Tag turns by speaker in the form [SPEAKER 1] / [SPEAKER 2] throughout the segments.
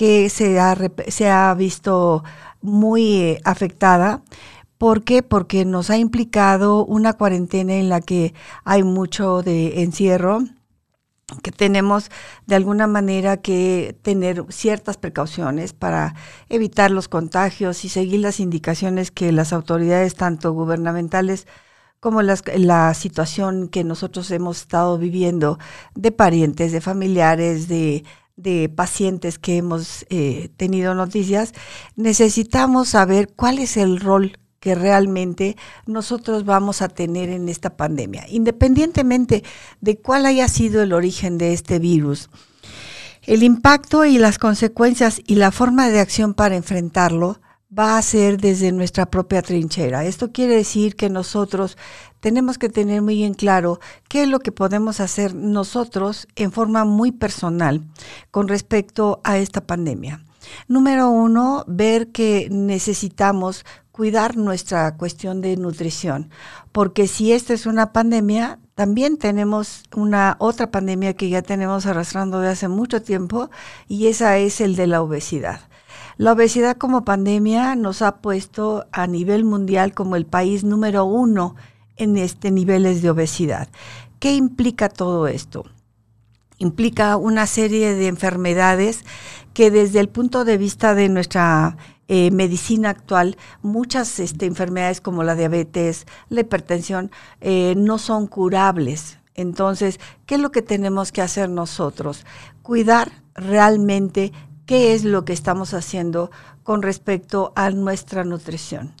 [SPEAKER 1] que se ha, se ha visto muy eh, afectada. ¿Por qué? Porque nos ha implicado una cuarentena en la que hay mucho de encierro, que tenemos de alguna manera que tener ciertas precauciones para evitar los contagios y seguir las indicaciones que las autoridades, tanto gubernamentales como la situación que nosotros hemos estado viviendo de parientes, de familiares, de, pacientes que hemos eh, tenido noticias, necesitamos saber cuál es el rol que realmente nosotros vamos a tener en esta pandemia, independientemente de cuál haya sido el origen de este virus. El impacto y las consecuencias y la forma de acción para enfrentarlo va a ser desde nuestra propia trinchera. Esto quiere decir que nosotros tenemos que tener muy en claro qué es lo que podemos hacer nosotros en forma muy personal con respecto a esta pandemia. Número uno, ver que necesitamos cuidar nuestra cuestión de nutrición, porque si esta es una pandemia, también tenemos una otra pandemia que ya tenemos arrastrando de hace mucho tiempo y esa es el de la obesidad. La obesidad como pandemia nos ha puesto a nivel mundial como el país número uno en este niveles de obesidad. ¿Qué implica todo esto? Implica una serie de enfermedades que desde el punto de vista de nuestra eh, medicina actual, muchas este, enfermedades como la diabetes, la hipertensión, eh, no son curables. Entonces, ¿qué es lo que tenemos que hacer nosotros? Cuidar realmente qué es lo que estamos haciendo con respecto a nuestra nutrición.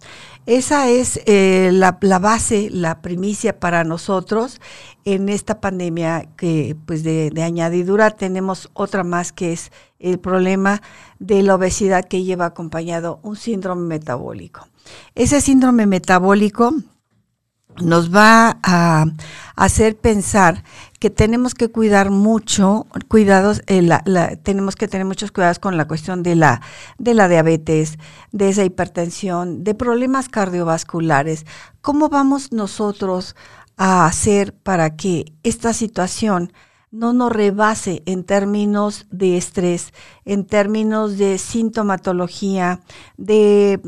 [SPEAKER 1] Esa es eh, la, base, la primicia para nosotros en esta pandemia que pues de, de, añadidura tenemos otra más que es el problema de la obesidad que lleva acompañado un síndrome metabólico. Ese síndrome metabólico nos va a hacer pensar que tenemos que cuidar mucho, cuidados, eh, tenemos que tener muchos cuidados con la cuestión de la, de la diabetes, de esa hipertensión, de problemas cardiovasculares. ¿Cómo vamos nosotros a hacer para que esta situación no nos rebase en términos de estrés, en términos de sintomatología, de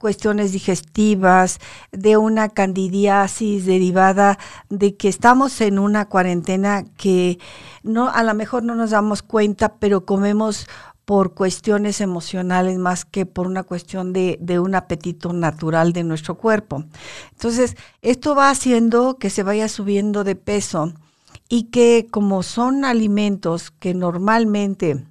[SPEAKER 1] cuestiones digestivas, de una candidiasis derivada de que estamos en una cuarentena que no a lo mejor no nos damos cuenta, pero comemos por cuestiones emocionales más que por una cuestión de, de, un apetito natural de nuestro cuerpo. Entonces, esto va haciendo que se vaya subiendo de peso y que como son alimentos que normalmente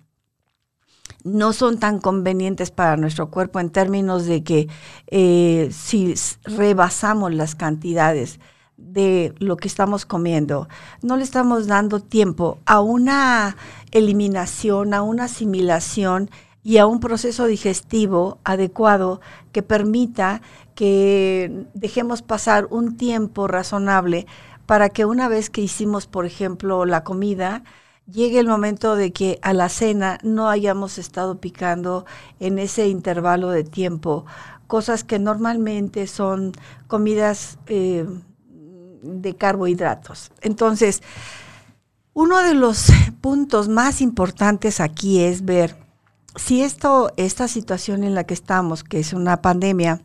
[SPEAKER 1] no son tan convenientes para nuestro cuerpo en términos de que eh, si rebasamos las cantidades de lo que estamos comiendo, no le estamos dando tiempo a una eliminación, a una asimilación y a un proceso digestivo adecuado que permita que dejemos pasar un tiempo razonable para que una vez que hicimos, por ejemplo, la comida, llegue el momento de que a la cena no hayamos estado picando en ese intervalo de tiempo cosas que normalmente son comidas eh, de carbohidratos. Entonces, uno de los puntos más importantes aquí es ver si esto, esta situación en la que estamos, que es una pandemia,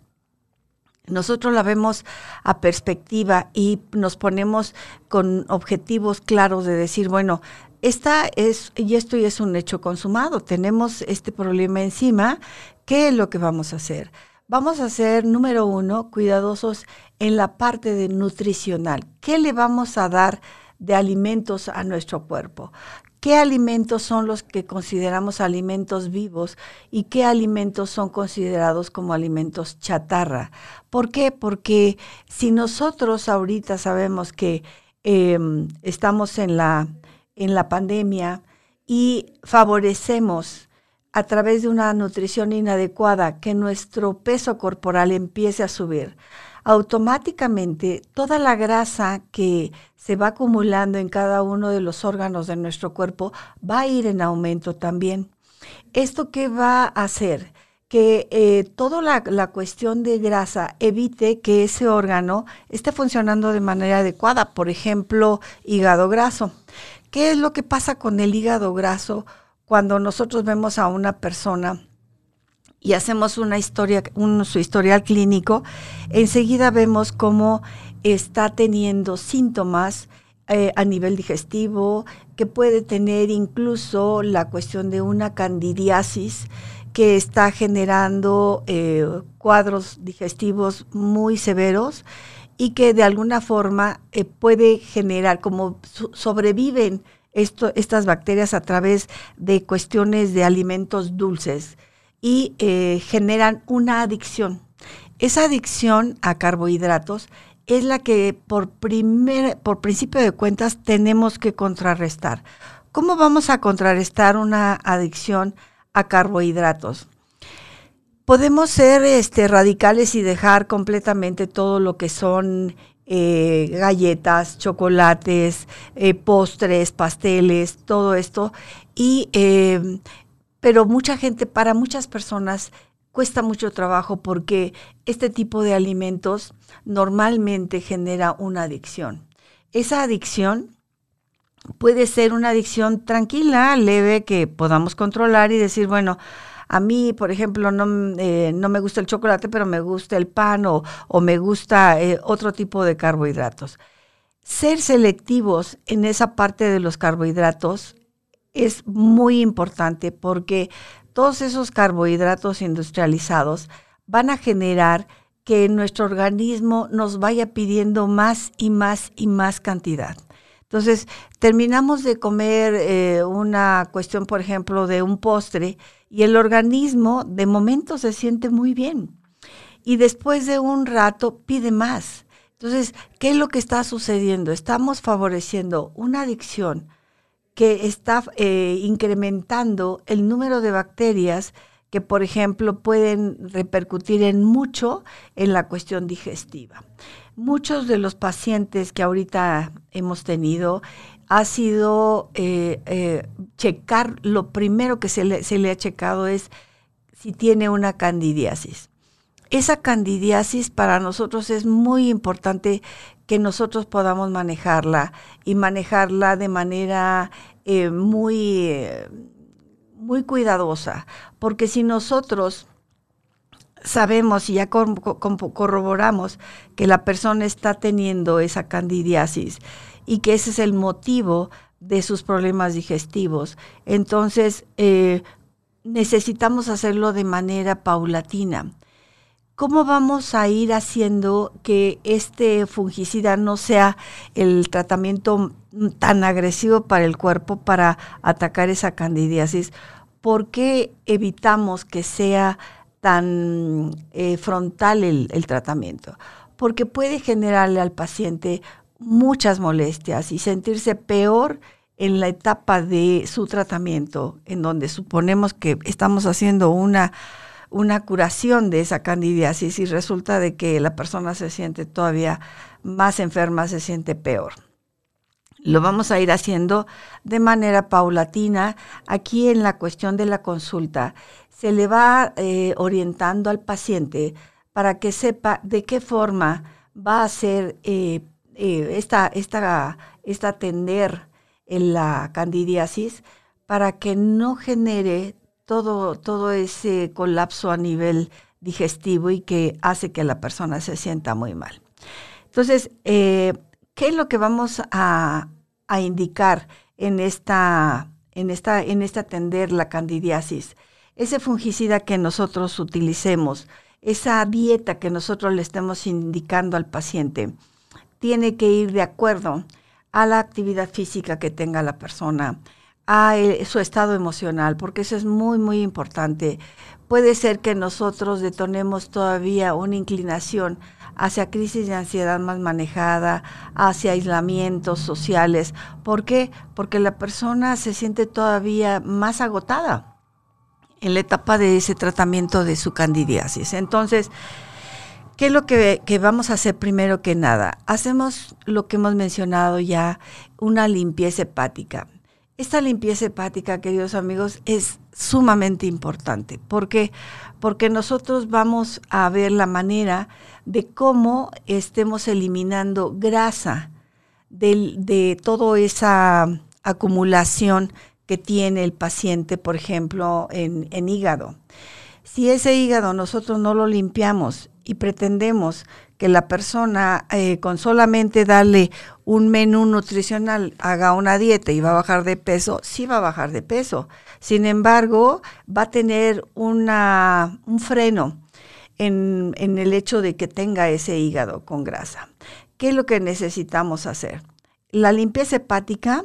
[SPEAKER 1] nosotros la vemos a perspectiva y nos ponemos con objetivos claros de decir, bueno, esta es, y esto ya es un hecho consumado, tenemos este problema encima, ¿qué es lo que vamos a hacer? Vamos a ser, número uno, cuidadosos en la parte de nutricional. ¿Qué le vamos a dar de alimentos a nuestro cuerpo? ¿Qué alimentos son los que consideramos alimentos vivos y qué alimentos son considerados como alimentos chatarra? ¿Por qué? Porque si nosotros ahorita sabemos que em, estamos en la en la pandemia y favorecemos a través de una nutrición inadecuada que nuestro peso corporal empiece a subir, automáticamente toda la grasa que se va acumulando en cada uno de los órganos de nuestro cuerpo va a ir en aumento también. ¿Esto qué va a hacer? Que eh, toda la, la cuestión de grasa evite que ese órgano esté funcionando de manera adecuada, por ejemplo, hígado graso. ¿Qué es lo que pasa con el hígado graso? cuando nosotros vemos a una persona y hacemos una historia, su historial clínico, enseguida vemos cómo está teniendo síntomas eh, a nivel digestivo, que puede tener incluso la cuestión de una candidiasis que está generando eh, cuadros digestivos muy severos y que de alguna forma eh, puede generar, como sobreviven estas bacterias a través de cuestiones de alimentos dulces y generan una adicción. Esa adicción a carbohidratos es la que por, primer, por principio de cuentas tenemos que contrarrestar. ¿Cómo vamos a contrarrestar una adicción a carbohidratos? Podemos ser este, radicales y dejar completamente todo lo que son eh, galletas, chocolates, eh, postres, pasteles, todo esto. Y, eh, pero mucha gente, para muchas personas, cuesta mucho trabajo porque este tipo de alimentos normalmente genera una adicción. Esa adicción puede ser una adicción tranquila, leve, que podamos controlar y decir, bueno, a mí, por ejemplo, no, eh, no me gusta el chocolate, pero me gusta el pan o, me gusta eh, otro tipo de carbohidratos. Ser selectivos en esa parte de los carbohidratos es muy importante porque todos esos carbohidratos industrializados van a generar que nuestro organismo nos vaya pidiendo más y más y más cantidad. Entonces, terminamos de comer eh, una cuestión, por ejemplo, de un postre y el organismo de momento se siente muy bien y después de un rato pide más. Entonces, ¿qué es lo que está sucediendo? Estamos favoreciendo una adicción que está eh, incrementando el número de bacterias que, por ejemplo, pueden repercutir en mucho en la cuestión digestiva. Muchos de los pacientes que ahorita hemos tenido ha sido eh, eh, checar, lo primero que se le, se le ha checado es si tiene una candidiasis. Esa candidiasis para nosotros es muy importante que nosotros podamos manejarla y manejarla de manera eh, muy, muy cuidadosa, porque si nosotros sabemos y ya corroboramos que la persona está teniendo esa candidiasis y que ese es el motivo de sus problemas digestivos, entonces eh, necesitamos hacerlo de manera paulatina. ¿Cómo vamos a ir haciendo que este fungicida no sea el tratamiento tan agresivo para el cuerpo para atacar esa candidiasis? ¿Por qué evitamos que sea tan eh, frontal el, el tratamiento? Porque puede generarle al paciente muchas molestias y sentirse peor en la etapa de su tratamiento, en donde suponemos que estamos haciendo una una curación de esa candidiasis y resulta de que la persona se siente todavía más enferma, se siente peor. Lo vamos a ir haciendo de manera paulatina. Aquí en la cuestión de la consulta se le va eh, orientando al paciente para que sepa de qué forma va a ser eh, eh, esta, esta, esta atender en la candidiasis para que no genere todo, todo ese colapso a nivel digestivo y que hace que la persona se sienta muy mal. Entonces, ¿qué es lo que vamos a, indicar en esta, en, esta, en esta atender la candidiasis? Ese fungicida que nosotros utilicemos, esa dieta que nosotros le estemos indicando al paciente, tiene que ir de acuerdo a la actividad física que tenga la persona, a su estado emocional, porque eso es muy, muy importante. Puede ser que nosotros detonemos todavía una inclinación hacia crisis de ansiedad más manejada, hacia aislamientos sociales. ¿Por qué? Porque la persona se siente todavía más agotada en la etapa de ese tratamiento de su candidiasis. Entonces, ¿qué es lo que, que vamos a hacer primero que nada? Hacemos lo que hemos mencionado ya, una limpieza hepática esta limpieza hepática, queridos amigos, es sumamente importante. Porque nosotros vamos a ver la manera de cómo estemos eliminando grasa de, de toda esa acumulación que tiene el paciente, por ejemplo, en, en hígado. Si ese hígado nosotros no lo limpiamos y pretendemos que la persona eh, con solamente darle un menú nutricional haga una dieta y va a bajar de peso, sí va a bajar de peso. Sin embargo, va a tener una, un freno en, en el hecho de que tenga ese hígado con grasa. ¿Qué es lo que necesitamos hacer? La limpieza hepática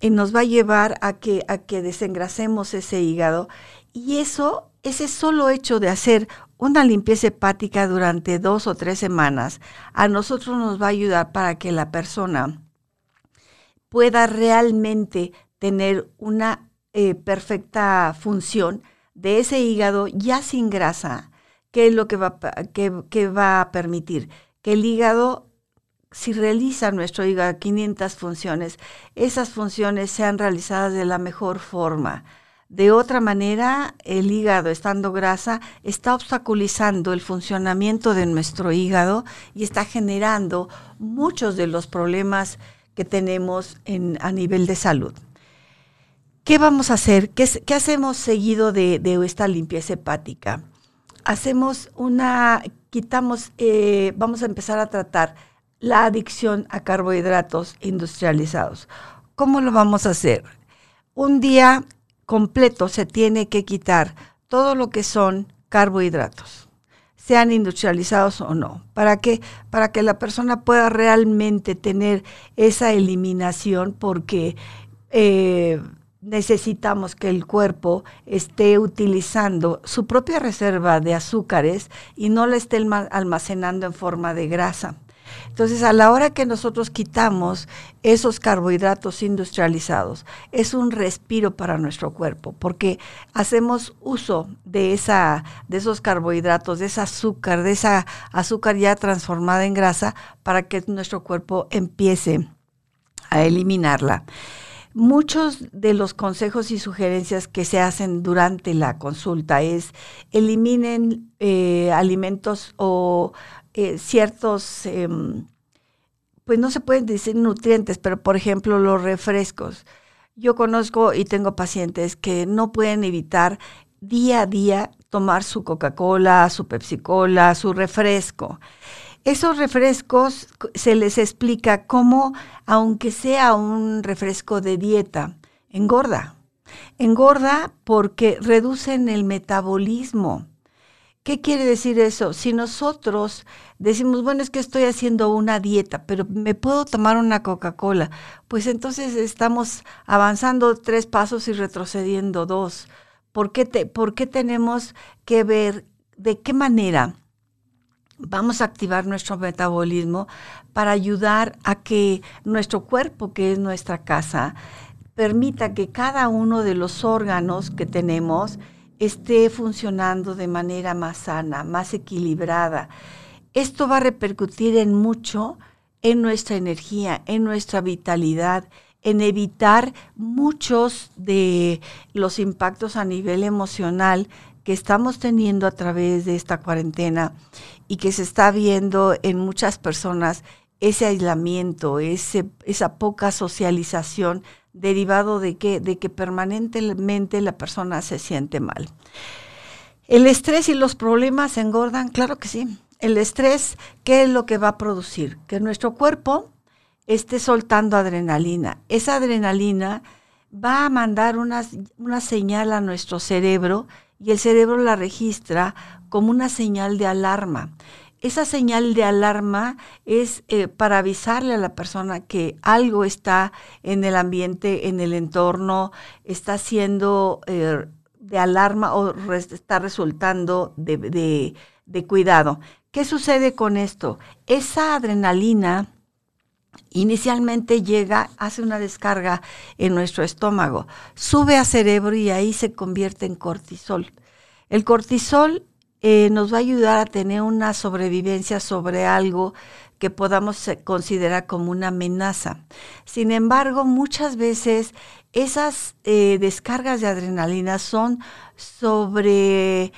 [SPEAKER 1] eh, nos va a llevar a que, a que desengrasemos ese hígado y eso, ese solo hecho de hacer una limpieza hepática durante dos o tres semanas, a nosotros nos va a ayudar para que la persona pueda realmente tener una eh, perfecta función de ese hígado ya sin grasa, que es lo que va, que, va a permitir que el hígado si realiza nuestro hígado 500 funciones, esas funciones sean realizadas de la mejor forma. De otra manera, el hígado, estando grasa, está obstaculizando el funcionamiento de nuestro hígado y está generando muchos de los problemas que tenemos en, a nivel de salud. ¿Qué vamos a hacer? ¿Qué, hacemos seguido de, esta limpieza hepática? Hacemos una, quitamos, eh, vamos a empezar a tratar la adicción a carbohidratos industrializados. ¿Cómo lo vamos a hacer? Un día completo se tiene que quitar todo lo que son carbohidratos, sean industrializados o no. ¿Para qué? Para que la persona pueda realmente tener esa eliminación porque eh, necesitamos que el cuerpo esté utilizando su propia reserva de azúcares y no la esté almacenando en forma de grasa. Entonces, a la hora que nosotros quitamos esos carbohidratos industrializados, es un respiro para nuestro cuerpo, porque hacemos uso de esa de esos carbohidratos, de esa azúcar, de esa azúcar ya transformada en grasa para que nuestro cuerpo empiece a eliminarla. Muchos de los consejos y sugerencias que se hacen durante la consulta es eliminen eh, alimentos o eh, ciertos, em, pues no se pueden decir nutrientes, pero por ejemplo los refrescos. Yo conozco y tengo pacientes que no pueden evitar día a día tomar su Coca-Cola, su Pepsi-Cola, su refresco. Esos refrescos se les explica cómo, aunque sea un refresco de dieta, engorda. Engorda porque reducen el metabolismo. ¿Qué quiere decir eso? Si nosotros decimos, bueno, es que estoy haciendo una dieta, pero me puedo tomar una Coca-Cola, pues entonces estamos avanzando tres pasos y retrocediendo dos. ¿Por qué, ¿Por qué tenemos que ver de qué manera vamos a activar nuestro metabolismo para ayudar a que nuestro cuerpo, que es nuestra casa, permita que cada uno de los órganos que tenemos, esté funcionando de manera más sana, más equilibrada. Esto va a repercutir en mucho en nuestra energía, en nuestra vitalidad, en evitar muchos de los impactos a nivel emocional que estamos teniendo a través de esta cuarentena y que se está viendo en muchas personas ese aislamiento, ese, esa poca socialización derivado de que, de que permanentemente la persona se siente mal. El estrés y los problemas engordan, claro que sí. El estrés, ¿qué es lo que va a producir? Que nuestro cuerpo esté soltando adrenalina. Esa adrenalina va a mandar una, una señal a nuestro cerebro y el cerebro la registra como una señal de alarma. Esa señal de alarma es eh, para avisarle a la persona que algo está en el ambiente, en el entorno, está siendo eh, de alarma o está resultando de, de cuidado. ¿Qué sucede con esto? Esa adrenalina inicialmente llega, hace una descarga en nuestro estómago, sube a cerebro y ahí se convierte en cortisol. El cortisol eh, nos va a ayudar a tener una sobrevivencia sobre algo que podamos eh, considerar como una amenaza. Sin embargo, muchas veces esas eh, descargas de adrenalina son sobre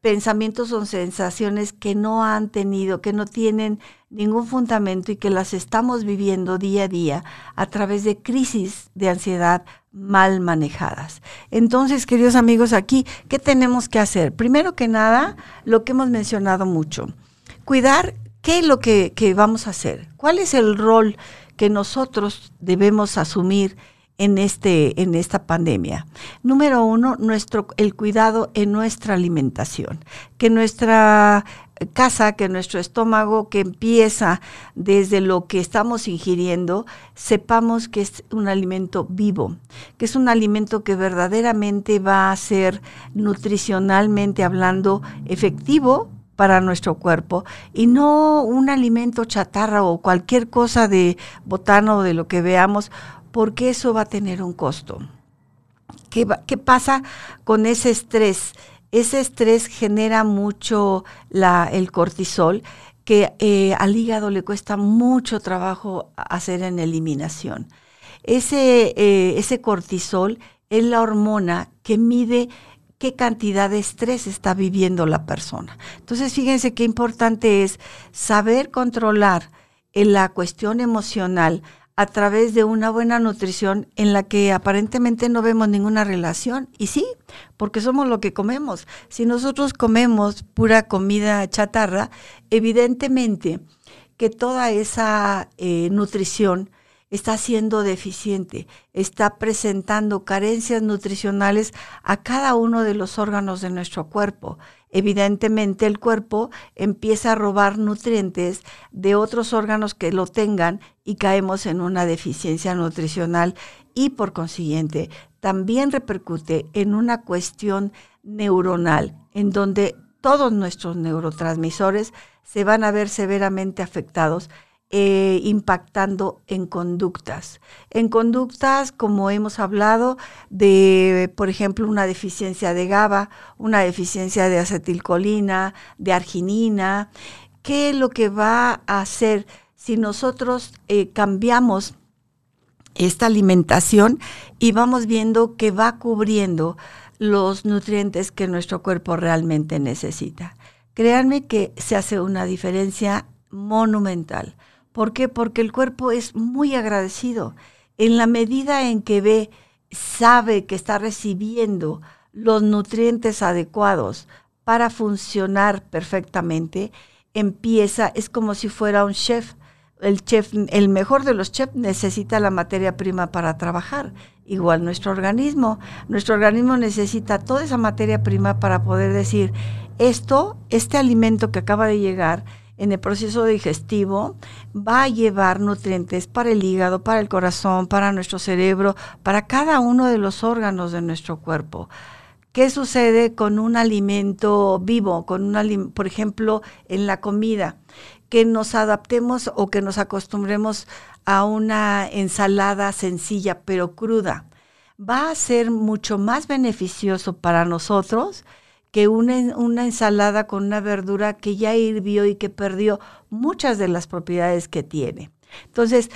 [SPEAKER 1] pensamientos o sensaciones que no han tenido, que no tienen ningún fundamento y que las estamos viviendo día a día a través de crisis de ansiedad mal manejadas. Entonces, queridos amigos, aquí, ¿qué tenemos que hacer? Primero que nada, lo que hemos mencionado mucho, cuidar qué es lo que, que vamos a hacer, cuál es el rol que nosotros debemos asumir en, este, en esta pandemia. Número uno, nuestro, el cuidado en nuestra alimentación, que nuestra casa, que nuestro estómago, que empieza desde lo que estamos ingiriendo, sepamos que es un alimento vivo, que es un alimento que verdaderamente va a ser nutricionalmente hablando efectivo para nuestro cuerpo y no un alimento chatarra o cualquier cosa de botano o de lo que veamos porque eso va a tener un costo. ¿Qué, pasa con ese estrés? Ese estrés genera mucho el cortisol, que eh, al hígado le cuesta mucho trabajo hacer en eliminación. Ese, eh, ese cortisol es la hormona que mide qué cantidad de estrés está viviendo la persona. Entonces, fíjense qué importante es saber controlar en la cuestión emocional a través de una buena nutrición en la que aparentemente no vemos ninguna relación. Y sí, porque somos lo que comemos. Si nosotros comemos pura comida chatarra, evidentemente que toda esa eh, nutrición está siendo deficiente, está presentando carencias nutricionales a cada uno de los órganos de nuestro cuerpo evidentemente el cuerpo empieza a robar nutrientes de otros órganos que lo tengan y caemos en una deficiencia nutricional y por consiguiente también repercute en una cuestión neuronal en donde todos nuestros neurotransmisores se van a ver severamente afectados eh, impactando en conductas. En conductas, como hemos hablado, de, por ejemplo, una deficiencia de GABA, una deficiencia de acetilcolina, de arginina. ¿Qué es lo que va a hacer si nosotros eh, cambiamos esta alimentación y vamos viendo que va cubriendo los nutrientes que nuestro cuerpo realmente necesita? Créanme que se hace una diferencia monumental. ¿Por qué? Porque el cuerpo es muy agradecido. En la medida en que ve, sabe que está recibiendo los nutrientes adecuados para funcionar perfectamente, empieza, es como si fuera un chef. El chef, el mejor de los chefs necesita la materia prima para trabajar. Igual nuestro organismo, nuestro organismo necesita toda esa materia prima para poder decir, esto, este alimento que acaba de llegar, en el proceso digestivo va a llevar nutrientes para el hígado, para el corazón, para nuestro cerebro, para cada uno de los órganos de nuestro cuerpo. ¿Qué sucede con un alimento vivo, con un por ejemplo, en la comida? Que nos adaptemos o que nos acostumbremos a una ensalada sencilla pero cruda. Va a ser mucho más beneficioso para nosotros que una, ensalada con una verdura que ya hirvió y que perdió muchas de las propiedades que tiene. Entonces,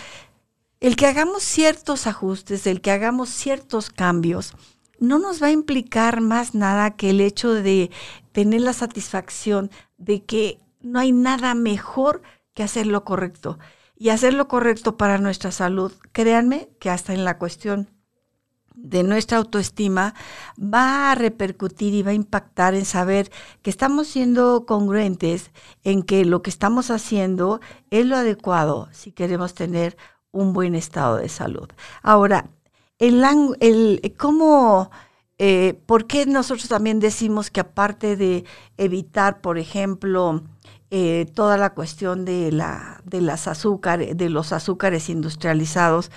[SPEAKER 1] el que hagamos ciertos ajustes, el que hagamos ciertos cambios, no nos va a implicar más nada que el hecho de tener la satisfacción de que no hay nada mejor que hacer lo correcto. Y hacer lo correcto para nuestra salud, créanme que hasta en la cuestión de nuestra autoestima va a repercutir y va a impactar en saber que estamos siendo congruentes en que lo que estamos haciendo es lo adecuado si queremos tener un buen estado de salud. Ahora, el, cómo, eh, ¿por qué nosotros también decimos que aparte de evitar, por ejemplo, eh, toda la cuestión de, la, de las azúcares, de los azúcares industrializados,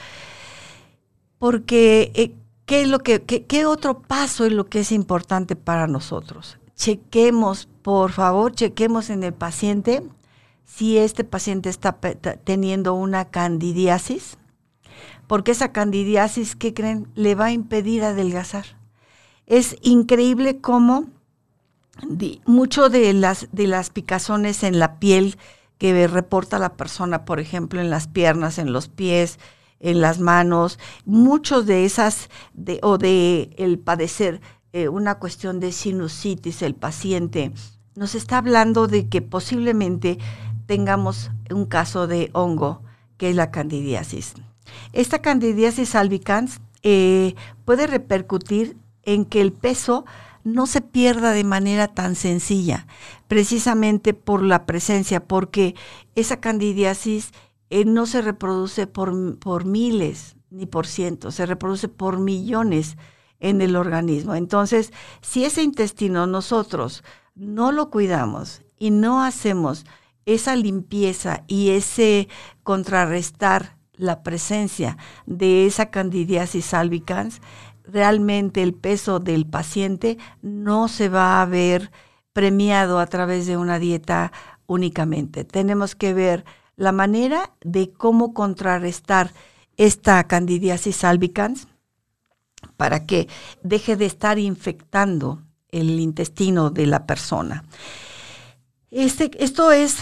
[SPEAKER 1] porque eh, ¿Qué, es lo que, qué, otro paso es lo que es importante para nosotros? Chequemos, por favor, chequemos en el paciente si este paciente está teniendo una candidiasis, porque esa candidiasis, ¿qué creen? Le va a impedir adelgazar. Es increíble cómo mucho de las, de las picazones en la piel que reporta la persona, por ejemplo, en las piernas, en los pies, en las manos, muchos de esas, de, o de el padecer eh, una cuestión de sinusitis el paciente, nos está hablando de que posiblemente tengamos un caso de hongo, que es la candidiasis. Esta candidiasis albicans eh, puede repercutir en que el peso no se pierda de manera tan sencilla, precisamente por la presencia, porque esa candidiasis eh, no se reproduce por, por miles ni por cientos, se reproduce por millones en el organismo. Entonces, si ese intestino nosotros no lo cuidamos y no hacemos esa limpieza y ese contrarrestar la presencia de esa candidiasis albicans, realmente el peso del paciente no se va a ver premiado a través de una dieta únicamente. Tenemos que ver la manera de cómo contrarrestar esta candidiasis albicans para que deje de estar infectando el intestino de la persona. Este, esto es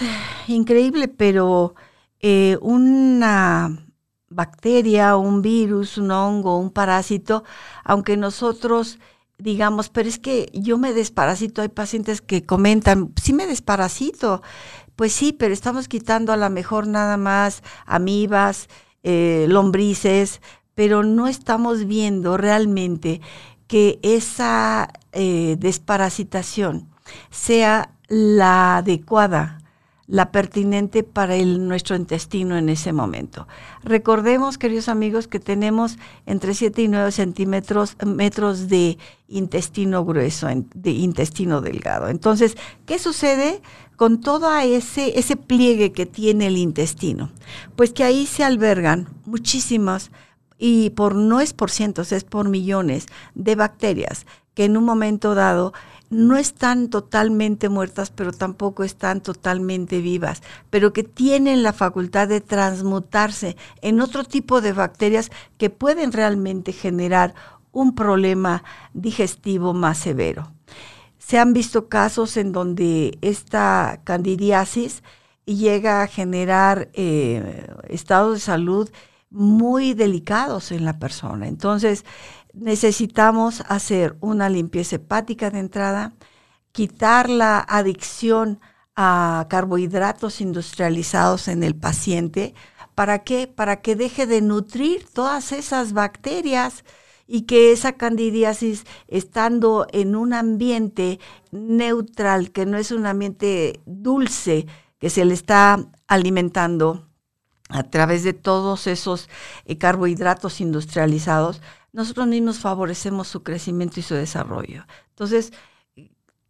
[SPEAKER 1] increíble, pero eh, una bacteria, un virus, un hongo, un parásito, aunque nosotros digamos, pero es que yo me desparasito, hay pacientes que comentan, sí me desparasito, pues sí, pero estamos quitando a lo mejor nada más amibas, eh, lombrices, pero no estamos viendo realmente que esa eh, desparasitación sea la adecuada, la pertinente para el, nuestro intestino en ese momento. Recordemos, queridos amigos, que tenemos entre 7 y 9 centímetros metros de intestino grueso, de intestino delgado. Entonces, ¿qué sucede con todo ese, ese pliegue que tiene el intestino? Pues que ahí se albergan muchísimas y por no es por cientos, es por millones de bacterias que en un momento dado no están totalmente muertas, pero tampoco están totalmente vivas, pero que tienen la facultad de transmutarse en otro tipo de bacterias que pueden realmente generar un problema digestivo más severo. Se han visto casos en donde esta candidiasis llega a generar eh, estados de salud muy delicados en la persona. Entonces, necesitamos hacer una limpieza hepática de entrada, quitar la adicción a carbohidratos industrializados en el paciente. ¿Para qué? Para que deje de nutrir todas esas bacterias y que esa candidiasis, estando en un ambiente neutral, que no es un ambiente dulce, que se le está alimentando, a través de todos esos eh, carbohidratos industrializados, nosotros mismos favorecemos su crecimiento y su desarrollo. Entonces,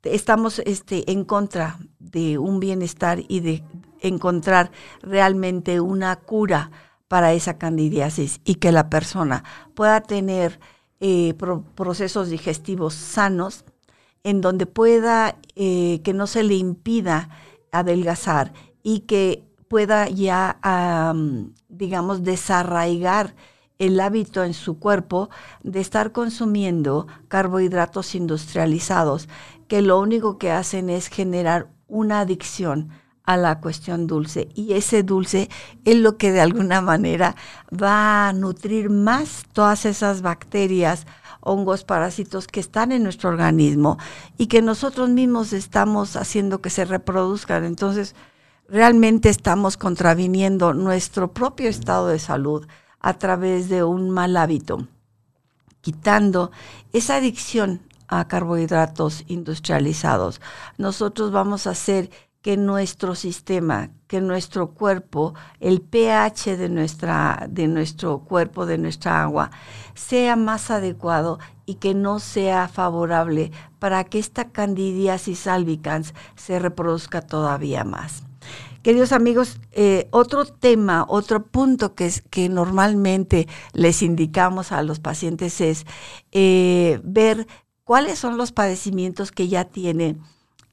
[SPEAKER 1] estamos este, en contra de un bienestar y de encontrar realmente una cura para esa candidiasis y que la persona pueda tener eh, procesos digestivos sanos en donde pueda eh, que no se le impida adelgazar y que pueda ya, digamos, desarraigar el hábito en su cuerpo de estar consumiendo carbohidratos industrializados, que lo único que hacen es generar una adicción a la cuestión dulce. Y ese dulce es lo que de alguna manera va a nutrir más todas esas bacterias, hongos, parásitos que están en nuestro organismo y que nosotros mismos estamos haciendo que se reproduzcan. Entonces, realmente estamos contraviniendo nuestro propio estado de salud a través de un mal hábito, quitando esa adicción a carbohidratos industrializados. Nosotros vamos a hacer que nuestro sistema, que nuestro cuerpo, el pH de, nuestra, de nuestro cuerpo, de nuestra agua, sea más adecuado y que no sea favorable para que esta candidiasis albicans se reproduzca todavía más. Queridos amigos, eh, otro tema, otro punto que, es, que normalmente les indicamos a los pacientes es eh, ver cuáles son los padecimientos que ya tienen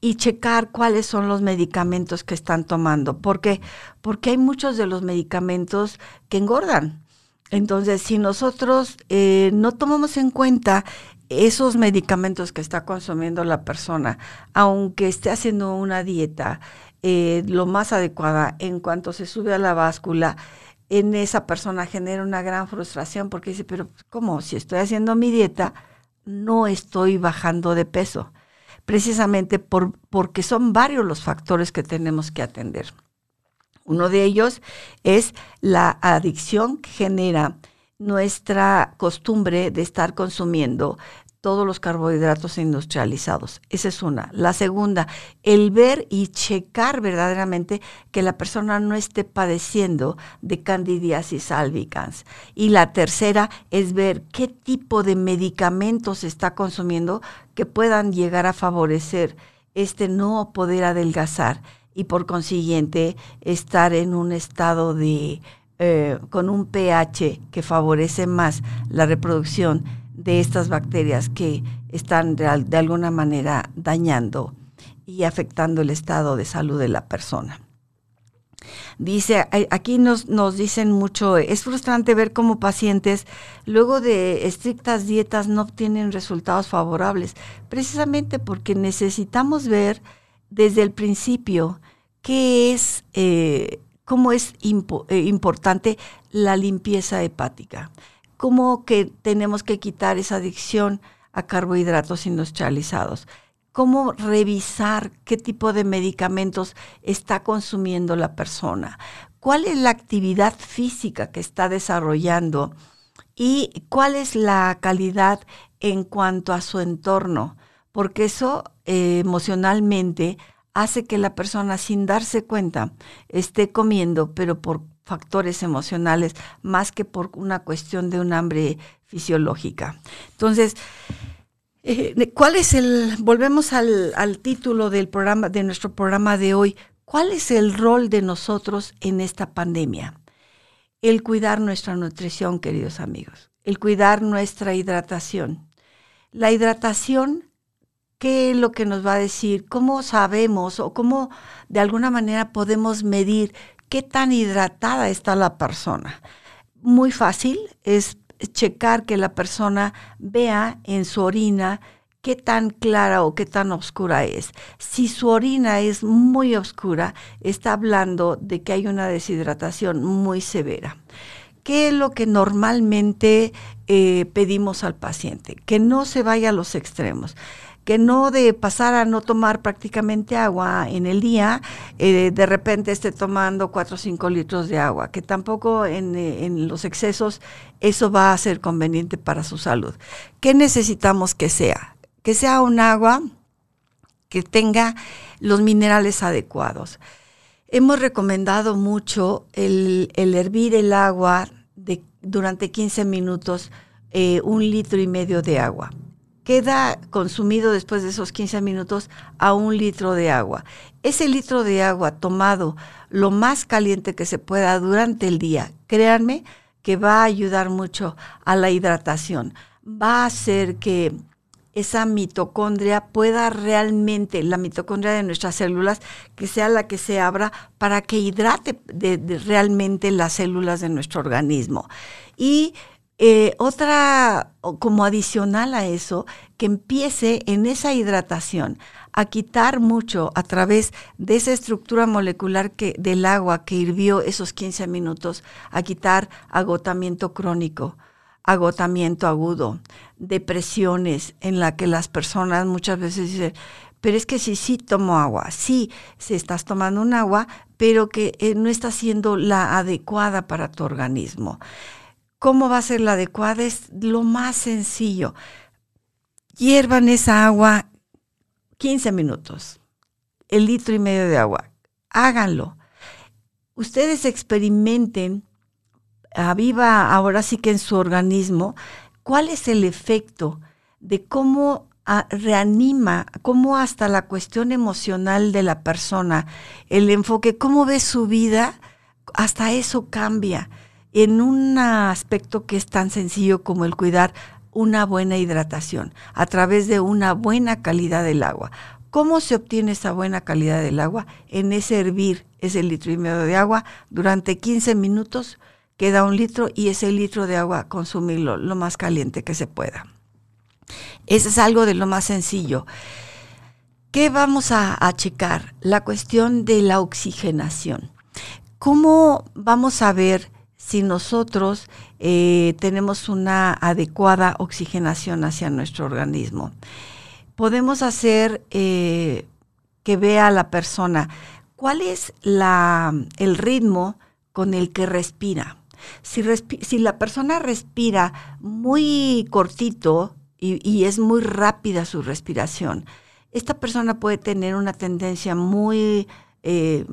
[SPEAKER 1] y checar cuáles son los medicamentos que están tomando. ¿Por qué? Porque hay muchos de los medicamentos que engordan. Entonces, si nosotros eh, no tomamos en cuenta esos medicamentos que está consumiendo la persona, aunque esté haciendo una dieta, eh, lo más adecuada en cuanto se sube a la báscula, en esa persona genera una gran frustración porque dice, pero ¿cómo? Si estoy haciendo mi dieta, no estoy bajando de peso, precisamente por, porque son varios los factores que tenemos que atender. Uno de ellos es la adicción que genera nuestra costumbre de estar consumiendo todos los carbohidratos industrializados. Esa es una. La segunda, el ver y checar verdaderamente que la persona no esté padeciendo de candidiasis albicans. Y la tercera es ver qué tipo de medicamentos está consumiendo que puedan llegar a favorecer este no poder adelgazar y por consiguiente estar en un estado de eh, con un pH que favorece más la reproducción de estas bacterias que están de, alguna manera dañando y afectando el estado de salud de la persona. Dice, aquí nos, nos dicen mucho, es frustrante ver cómo pacientes luego de estrictas dietas no obtienen resultados favorables, precisamente porque necesitamos ver desde el principio qué es, eh, cómo es eh, importante la limpieza hepática cómo que tenemos que quitar esa adicción a carbohidratos industrializados. Cómo revisar qué tipo de medicamentos está consumiendo la persona. ¿Cuál es la actividad física que está desarrollando? ¿Y cuál es la calidad en cuanto a su entorno? Porque eso eh, emocionalmente hace que la persona sin darse cuenta esté comiendo, pero por factores emocionales más que por una cuestión de un hambre fisiológica. Entonces, eh, ¿cuál es el, volvemos al, al título del programa, de nuestro programa de hoy, ¿cuál es el rol de nosotros en esta pandemia? El cuidar nuestra nutrición, queridos amigos, el cuidar nuestra hidratación. La hidratación ¿qué es lo que nos va a decir? ¿Cómo sabemos o cómo de alguna manera podemos medir qué tan hidratada está la persona. Muy fácil es checar que la persona vea en su orina qué tan clara o qué tan oscura es. Si su orina es muy oscura, está hablando de que hay una deshidratación muy severa. ¿Qué es lo que normalmente eh, pedimos al paciente? Que no se vaya a los extremos que no de pasar a no tomar prácticamente agua en el día, eh, de repente esté tomando 4 o 5 litros de agua, que tampoco en, eh, en, los excesos eso va a ser conveniente para su salud. ¿Qué necesitamos que sea? Que sea un agua que tenga los minerales adecuados. Hemos recomendado mucho el, hervir el agua de, durante 15 minutos, eh, un litro y medio de agua queda consumido después de esos 15 minutos a un litro de agua. Ese litro de agua tomado lo más caliente que se pueda durante el día, créanme que va a ayudar mucho a la hidratación. Va a hacer que esa mitocondria pueda realmente, la mitocondria de nuestras células, que sea la que se abra para que hidrate realmente las células de nuestro organismo. Y eh, otra, como adicional a eso, que empiece en esa hidratación a quitar mucho a través de esa estructura molecular que, del agua que hirvió esos 15 minutos, a quitar agotamiento crónico, agotamiento agudo, depresiones en la que las personas muchas veces dicen, pero es que si sí, tomo agua, sí, si estás tomando un agua, pero que eh, no está siendo la adecuada para tu organismo. ¿Cómo va a ser la adecuada? Es lo más sencillo. Hiervan esa agua 15 minutos, el litro y medio de agua. Háganlo. Ustedes experimenten a viva, ahora sí que en su organismo, cuál es el efecto de cómo ah, reanima, cómo hasta la cuestión emocional de la persona, el enfoque, cómo ve su vida, hasta eso cambia en un aspecto que es tan sencillo como el cuidar una buena hidratación a través de una buena calidad del agua. ¿Cómo se obtiene esa buena calidad del agua? En ese hervir ese litro y medio de agua durante 15 minutos queda un litro y ese litro de agua consumirlo lo más caliente que se pueda. Eso es algo de lo más sencillo. ¿Qué vamos a, a checar? La cuestión de la oxigenación. ¿Cómo vamos a ver si nosotros eh, tenemos una adecuada oxigenación hacia nuestro organismo. Podemos hacer eh, que vea a la persona cuál es la, el ritmo con el que respira. Si, si la persona respira muy cortito y, y, es muy rápida su respiración, esta persona puede tener una tendencia muy, eh,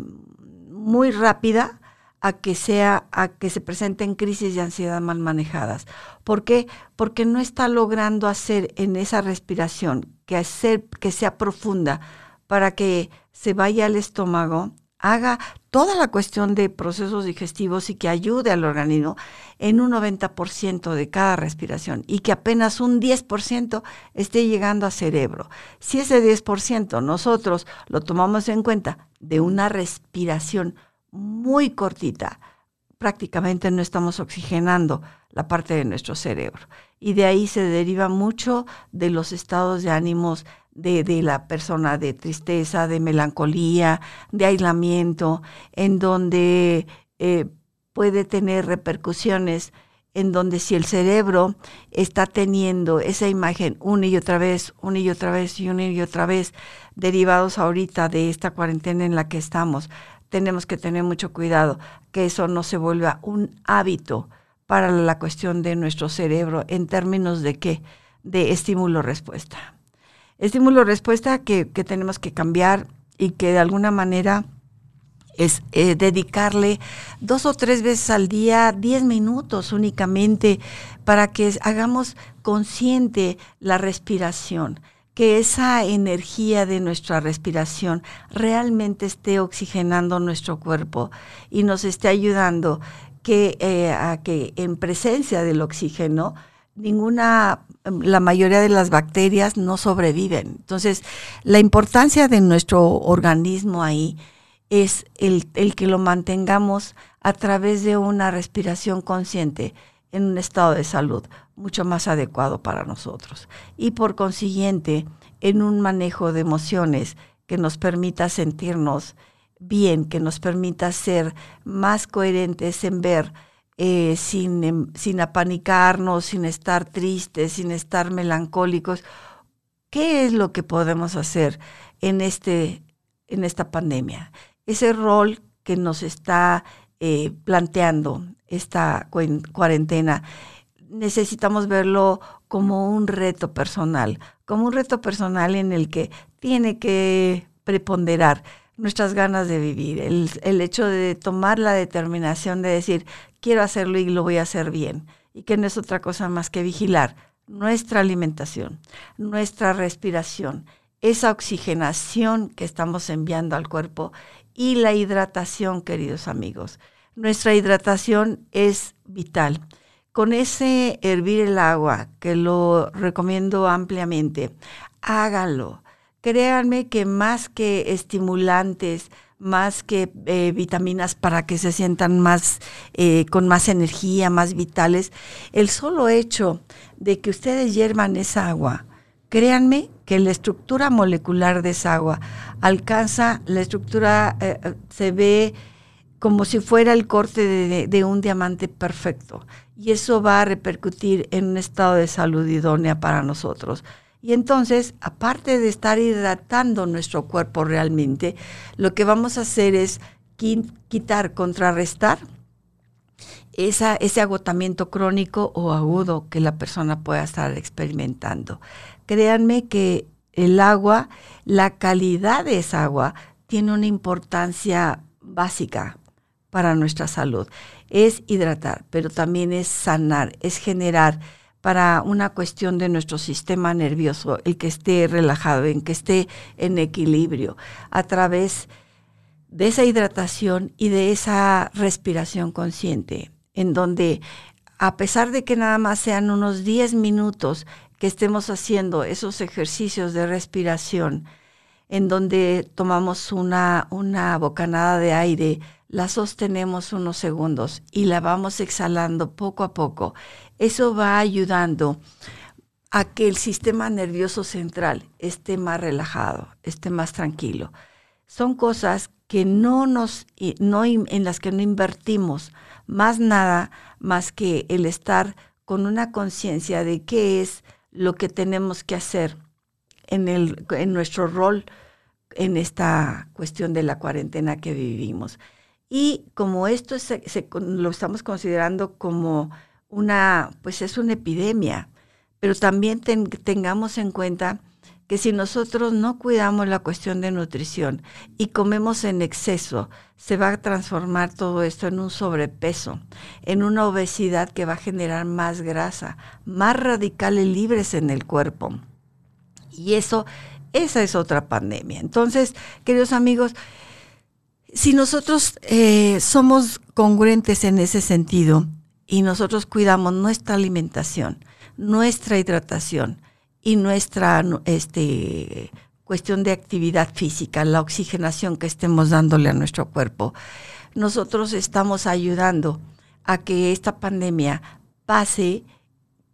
[SPEAKER 1] muy rápida a que sea a que se presenten crisis de ansiedad mal manejadas. ¿Por qué? Porque no está logrando hacer en esa respiración que hacer que sea profunda para que se vaya al estómago, haga toda la cuestión de procesos digestivos y que ayude al organismo en un 90% de cada respiración y que apenas un 10% esté llegando a cerebro. Si ese 10% nosotros lo tomamos en cuenta de una respiración muy cortita, prácticamente no estamos oxigenando la parte de nuestro cerebro. Y de ahí se deriva mucho de los estados de ánimos de, de, la persona, de tristeza, de melancolía, de aislamiento, en donde eh, puede tener repercusiones en donde si el cerebro está teniendo esa imagen una y otra vez, una y otra vez y una y otra vez, derivados ahorita de esta cuarentena en la que estamos, tenemos que tener mucho cuidado que eso no se vuelva un hábito para la cuestión de nuestro cerebro en términos de qué? De estímulo-respuesta. Estímulo-respuesta que, que, tenemos que cambiar y que de alguna manera es eh, dedicarle dos o tres veces al día, diez minutos únicamente, para que hagamos consciente la respiración que esa energía de nuestra respiración realmente esté oxigenando nuestro cuerpo y nos esté ayudando que, eh, a que en presencia del oxígeno ninguna, la mayoría de las bacterias no sobreviven. Entonces, la importancia de nuestro organismo ahí es el, el que lo mantengamos a través de una respiración consciente en un estado de salud mucho más adecuado para nosotros. Y por consiguiente, en un manejo de emociones que nos permita sentirnos bien, que nos permita ser más coherentes en ver eh, sin, em, sin apanicarnos, sin estar tristes, sin estar melancólicos. ¿Qué es lo que podemos hacer en, este, en esta pandemia? Ese rol que nos está eh, planteando esta cuarentena, necesitamos verlo como un reto personal, como un reto personal en el que tiene que preponderar nuestras ganas de vivir, el, el, hecho de tomar la determinación de decir, quiero hacerlo y lo voy a hacer bien, y que no es otra cosa más que vigilar nuestra alimentación, nuestra respiración, esa oxigenación que estamos enviando al cuerpo y la hidratación, queridos amigos. Nuestra hidratación es vital. Con ese hervir el agua, que lo recomiendo ampliamente, hágalo. Créanme que más que estimulantes, más que eh, vitaminas para que se sientan más eh, con más energía, más vitales, el solo hecho de que ustedes hiervan esa agua, créanme que la estructura molecular de esa agua alcanza, la estructura eh, se ve como si fuera el corte de, un diamante perfecto. Y eso va a repercutir en un estado de salud idónea para nosotros. Y entonces, aparte de estar hidratando nuestro cuerpo realmente, lo que vamos a hacer es quitar, contrarrestar esa, ese agotamiento crónico o agudo que la persona pueda estar experimentando. Créanme que el agua, la calidad de esa agua, tiene una importancia básica para nuestra salud. Es hidratar, pero también es sanar, es generar para una cuestión de nuestro sistema nervioso, el que esté relajado, en que esté en equilibrio, a través de esa hidratación y de esa respiración consciente, en donde a pesar de que nada más sean unos 10 minutos que estemos haciendo esos ejercicios de respiración, en donde tomamos una, una bocanada de aire, la sostenemos unos segundos y la vamos exhalando poco a poco. Eso va ayudando a que el sistema nervioso central esté más relajado, esté más tranquilo. Son cosas que no nos, no, en las que no invertimos más nada más que el estar con una conciencia de qué es lo que tenemos que hacer en, el, en nuestro rol en esta cuestión de la cuarentena que vivimos. Y como esto lo estamos considerando como una, pues es una epidemia, pero también tengamos en cuenta que si nosotros no cuidamos la cuestión de nutrición y comemos en exceso, se va a transformar todo esto en un sobrepeso, en una obesidad que va a generar más grasa, más radicales libres en el cuerpo. Y eso, esa es otra pandemia. Entonces, queridos amigos, si nosotros eh, somos congruentes en ese sentido y nosotros cuidamos nuestra alimentación, nuestra hidratación, y nuestra este, cuestión de actividad física, la oxigenación que estemos dándole a nuestro cuerpo. Nosotros estamos ayudando a que esta pandemia pase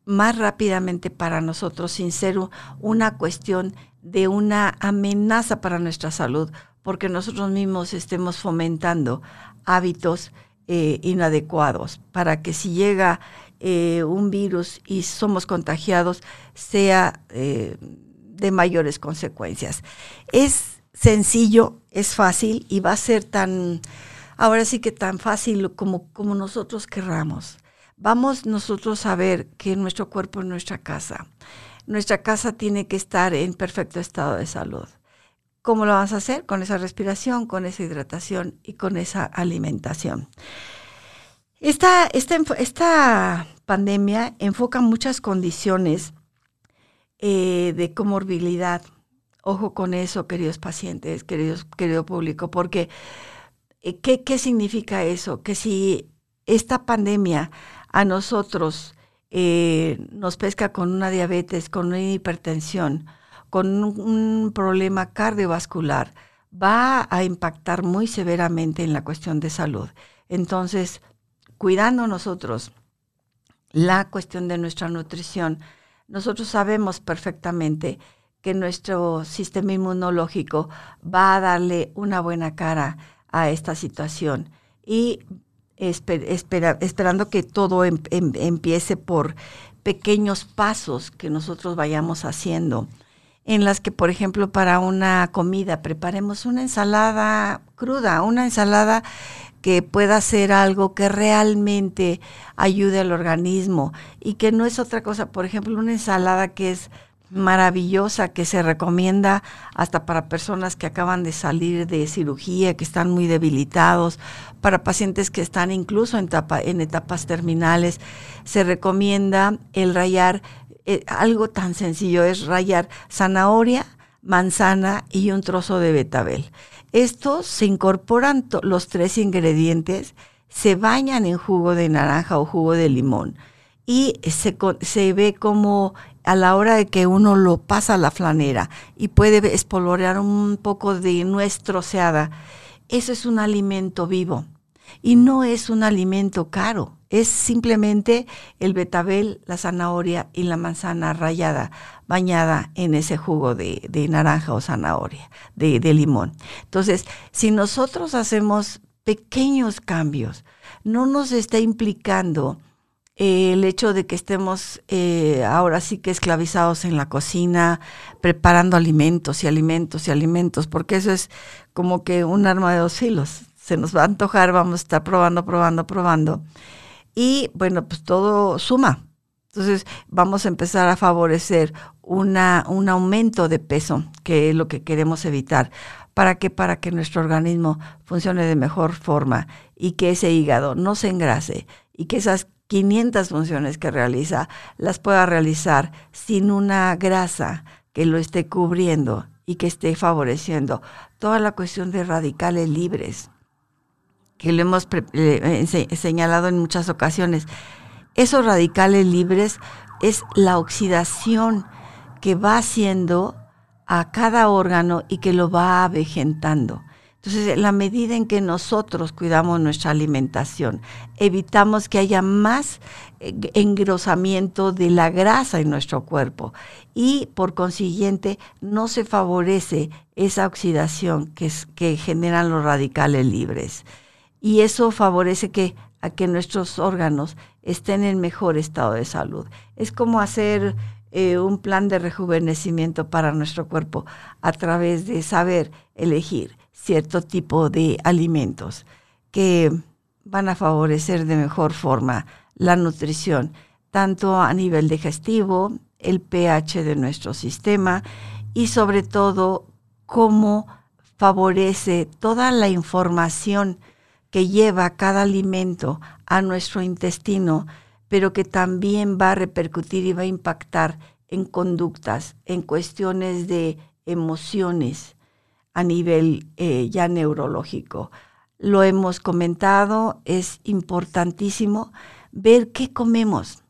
[SPEAKER 1] más rápidamente para nosotros sin ser una cuestión de una amenaza para nuestra salud, porque nosotros mismos estemos fomentando hábitos eh, inadecuados para que si llega eh, un virus y somos contagiados sea eh, de mayores consecuencias. Es sencillo, es fácil y va a ser tan, ahora sí que tan fácil como, como nosotros querramos. Vamos nosotros a ver que nuestro cuerpo es nuestra casa. Nuestra casa tiene que estar en perfecto estado de salud. ¿Cómo lo vamos a hacer? Con esa respiración, con esa hidratación y con esa alimentación. Esta, esta, esta pandemia enfoca muchas condiciones eh, de comorbilidad. Ojo con eso, queridos pacientes, queridos, querido público, porque eh, ¿qué, ¿qué, significa eso? Que si esta pandemia a nosotros eh, nos pesca con una diabetes, con una hipertensión, con un problema cardiovascular, va a impactar muy severamente en la cuestión de salud. Entonces, cuidando nosotros la cuestión de nuestra nutrición, nosotros sabemos perfectamente que nuestro sistema inmunológico va a darle una buena cara a esta situación y esperando que todo em, em, empiece por pequeños pasos que nosotros vayamos haciendo, en las que, por ejemplo, para una comida preparemos una ensalada cruda, una ensalada que pueda ser algo que realmente ayude al organismo y que no es otra cosa, por ejemplo, una ensalada que es maravillosa que se recomienda hasta para personas que acaban de salir de cirugía, que están muy debilitados, para pacientes que están incluso en, en etapas terminales. Se recomienda el rayar, eh, algo tan sencillo es rayar zanahoria, manzana y un trozo de betabel. Estos se incorporan los tres ingredientes, se bañan en jugo de naranja o jugo de limón y se, ve como a la hora de que uno lo pasa a la flanera y puede espolvorear un poco de nuez troceada, eso es un alimento vivo y no es un alimento caro, es simplemente el betabel, la zanahoria y la manzana rallada bañada en ese jugo de, naranja o zanahoria, de, limón. Entonces, si nosotros hacemos pequeños cambios, no nos está implicando eh, el hecho de que estemos eh, ahora sí que esclavizados en la cocina, preparando alimentos y alimentos y alimentos, porque eso es como que un arma de dos filos. Se nos va a antojar, vamos a estar probando, probando, probando. Y bueno, pues todo suma, entonces vamos a empezar a favorecer una, un aumento de peso, que es lo que queremos evitar. ¿Para qué? Para que nuestro organismo funcione de mejor forma y que ese hígado no se engrase y que esas 500 funciones que realiza las pueda realizar sin una grasa que lo esté cubriendo y que esté favoreciendo toda la cuestión de radicales libres, que lo hemos eh, señalado en muchas ocasiones esos radicales libres es la oxidación que va haciendo a cada órgano y que lo va avejentando. Entonces, la medida en que nosotros cuidamos nuestra alimentación, evitamos que haya más eh, engrosamiento de la grasa en nuestro cuerpo y por consiguiente no se favorece esa oxidación que, que generan los radicales libres. Y eso favorece que a que nuestros órganos estén en mejor estado de salud. Es como hacer eh, un plan de rejuvenecimiento para nuestro cuerpo a través de saber elegir cierto tipo de alimentos que van a favorecer de mejor forma la nutrición, tanto a nivel digestivo, el pH de nuestro sistema y sobre todo cómo favorece toda la información que lleva cada alimento a nuestro intestino pero que también va a repercutir y va a impactar en conductas, en cuestiones de emociones a nivel eh, ya neurológico. Lo hemos comentado, es importantísimo ver qué comemos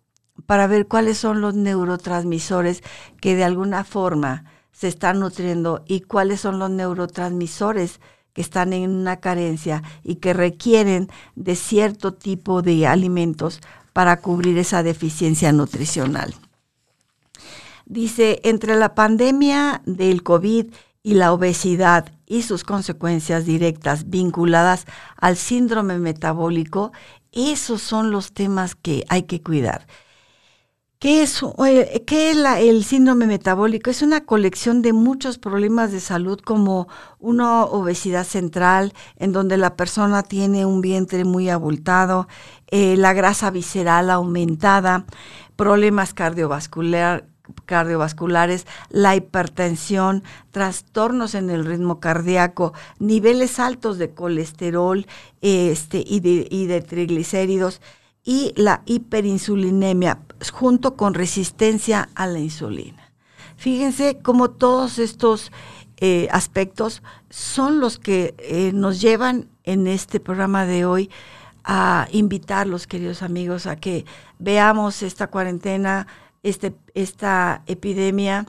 [SPEAKER 1] para ver cuáles son los neurotransmisores que de alguna forma se están nutriendo y cuáles son los neurotransmisores que están en una carencia y que requieren de cierto tipo de alimentos para cubrir esa deficiencia nutricional. Dice, entre la pandemia del COVID y la obesidad y sus consecuencias directas vinculadas al síndrome metabólico, esos son los temas que hay que cuidar. ¿Qué es, qué es el síndrome metabólico? Es una colección de muchos problemas de salud como una obesidad central, en donde la persona tiene un vientre muy abultado, eh, la grasa visceral aumentada, problemas cardiovascular, cardiovasculares, la hipertensión, trastornos en el ritmo cardíaco, niveles altos de colesterol este, y de triglicéridos y la hiperinsulinemia junto con resistencia a la insulina. Fíjense cómo todos estos eh, aspectos son los que eh, nos llevan en este programa de hoy a invitarlos, queridos amigos, a que veamos esta cuarentena, este, esta epidemia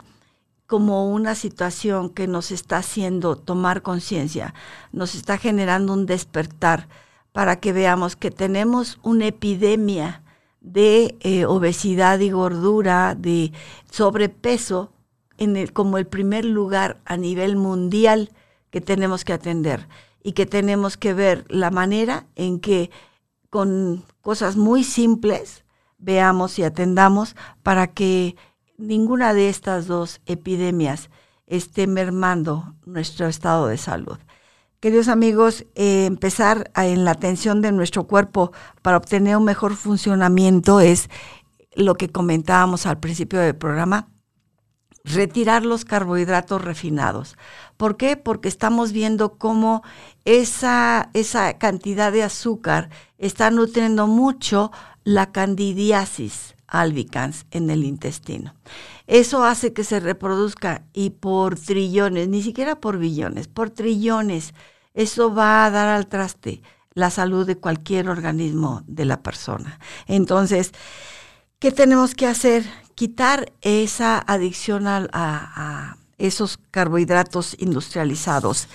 [SPEAKER 1] como una situación que nos está haciendo tomar conciencia, nos está generando un despertar para que veamos que tenemos una epidemia de eh, obesidad y gordura, de sobrepeso, en el, como el primer lugar a nivel mundial que tenemos que atender y que tenemos que ver la manera en que con cosas muy simples veamos y atendamos para que ninguna de estas dos epidemias esté mermando nuestro estado de salud. Queridos amigos, eh, empezar en la atención de nuestro cuerpo para obtener un mejor funcionamiento es lo que comentábamos al principio del programa, retirar los carbohidratos refinados. ¿Por qué? Porque estamos viendo cómo esa, esa cantidad de azúcar está nutriendo mucho la candidiasis albicans en el intestino. Eso hace que se reproduzca y por trillones, ni siquiera por billones, por trillones eso va a dar al traste la salud de cualquier organismo de la persona. Entonces, ¿qué tenemos que hacer? Quitar esa adicción a, esos carbohidratos industrializados.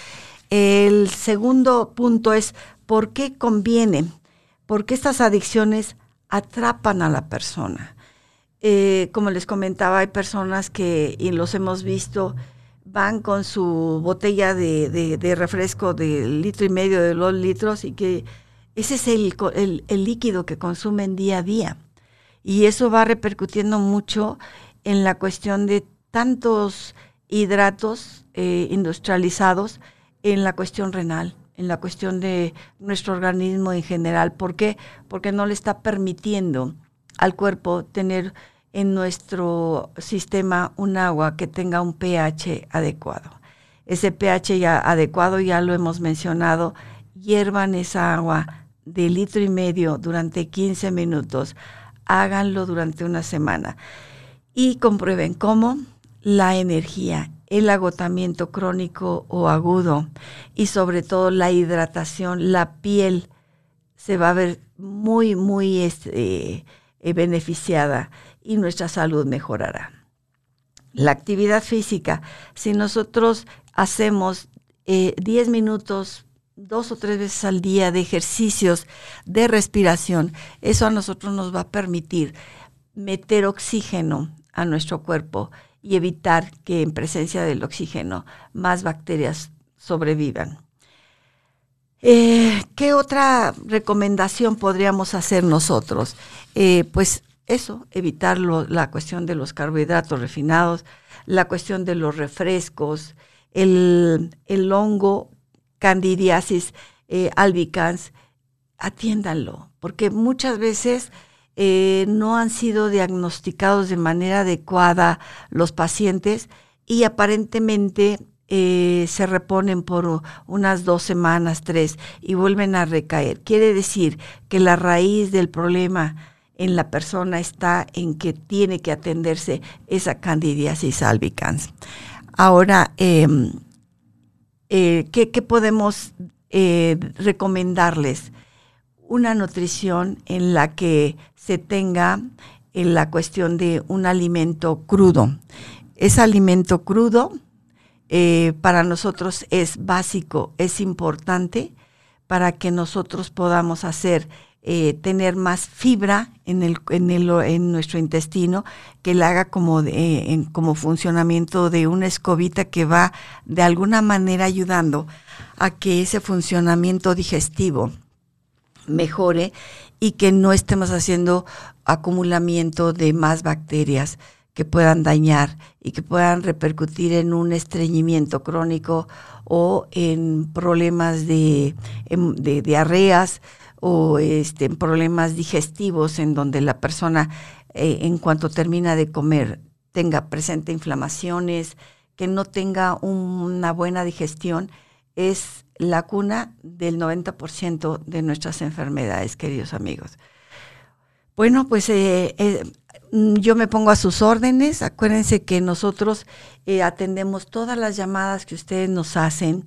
[SPEAKER 1] El segundo punto es, ¿por qué conviene? Porque estas adicciones atrapan a la persona. Eh, como les comentaba, hay personas que, y los hemos visto, van con su botella de, refresco de litro y medio, de dos litros, y que ese es el, líquido que consumen día a día. Y eso va repercutiendo mucho en la cuestión de tantos hidratos eh, industrializados en la cuestión renal, en la cuestión de nuestro organismo en general. ¿Por qué? Porque no le está permitiendo al cuerpo tener en nuestro sistema un agua que tenga un pH adecuado. Ese pH ya adecuado, ya lo hemos mencionado, hiervan esa agua de litro y medio durante 15 minutos. Háganlo durante una semana y comprueben cómo la energía, el agotamiento crónico o agudo y sobre todo la hidratación, la piel se va a ver muy, muy este, eh, beneficiada y nuestra salud mejorará. La actividad física, si nosotros hacemos 10 eh, minutos, dos o tres veces al día de ejercicios de respiración, eso a nosotros nos va a permitir meter oxígeno a nuestro cuerpo y evitar que en presencia del oxígeno más bacterias sobrevivan. Eh, ¿Qué otra recomendación podríamos hacer nosotros? Eh, pues eso, evitar la cuestión de los carbohidratos refinados, la cuestión de los refrescos, el, hongo candidiasis eh, albicans, atiéndanlo, porque muchas veces eh, no han sido diagnosticados de manera adecuada los pacientes y aparentemente eh, se reponen por unas dos semanas, tres, y vuelven a recaer. Quiere decir que la raíz del problema en la persona está en que tiene que atenderse esa candidiasis albicans. Ahora, em, eh, ¿qué, podemos eh, recomendarles? Una nutrición en la que se tenga en la cuestión de un alimento crudo. Ese alimento crudo eh, para nosotros es básico, es importante para que nosotros podamos hacer eh, tener más fibra en, el, en, el, en nuestro intestino, que le haga como, en, como funcionamiento de una escobita que va de alguna manera ayudando a que ese funcionamiento digestivo mejore y que no estemos haciendo acumulamiento de más bacterias que puedan dañar y que puedan repercutir en un estreñimiento crónico o en problemas de, de diarreas o este, problemas digestivos en donde la persona eh, en cuanto termina de comer tenga presente inflamaciones, que no tenga una buena digestión, es la cuna del 90% de nuestras enfermedades, queridos amigos. Bueno, pues eh, eh, yo me pongo a sus órdenes. Acuérdense que nosotros atendemos todas las llamadas que ustedes nos hacen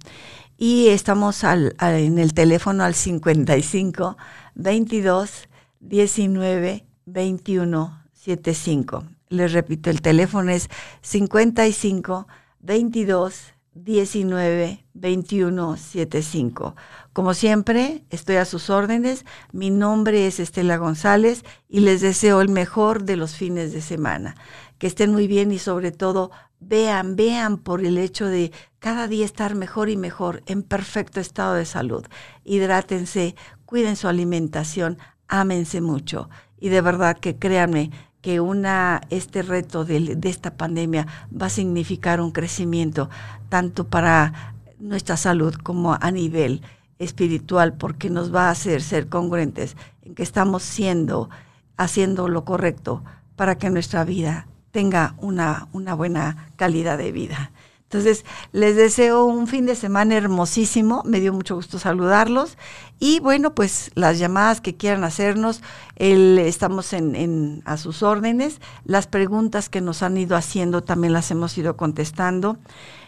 [SPEAKER 1] y estamos al, en el teléfono al 55 22 19 21 75. Les repito, el teléfono es 55 22 19 21 75. Como siempre, estoy a sus órdenes. Mi nombre es Estela González y les deseo el mejor de los fines de semana. Que estén muy bien y sobre todo vean, vean por el hecho de cada día estar mejor y mejor, en perfecto estado de salud. Hidrátense, cuiden su alimentación, ámense mucho. Y de verdad que créanme que una, este reto de, de esta pandemia va a significar un crecimiento tanto para nuestra salud como a nivel espiritual, porque nos va a hacer ser congruentes en que estamos siendo, haciendo lo correcto para que nuestra vida tenga una, una buena calidad de vida. Entonces, les deseo un fin de semana hermosísimo, me dio mucho gusto saludarlos. Y bueno, pues las llamadas que quieran hacernos, estamos en, a sus órdenes, las preguntas que nos han ido haciendo también las hemos ido contestando.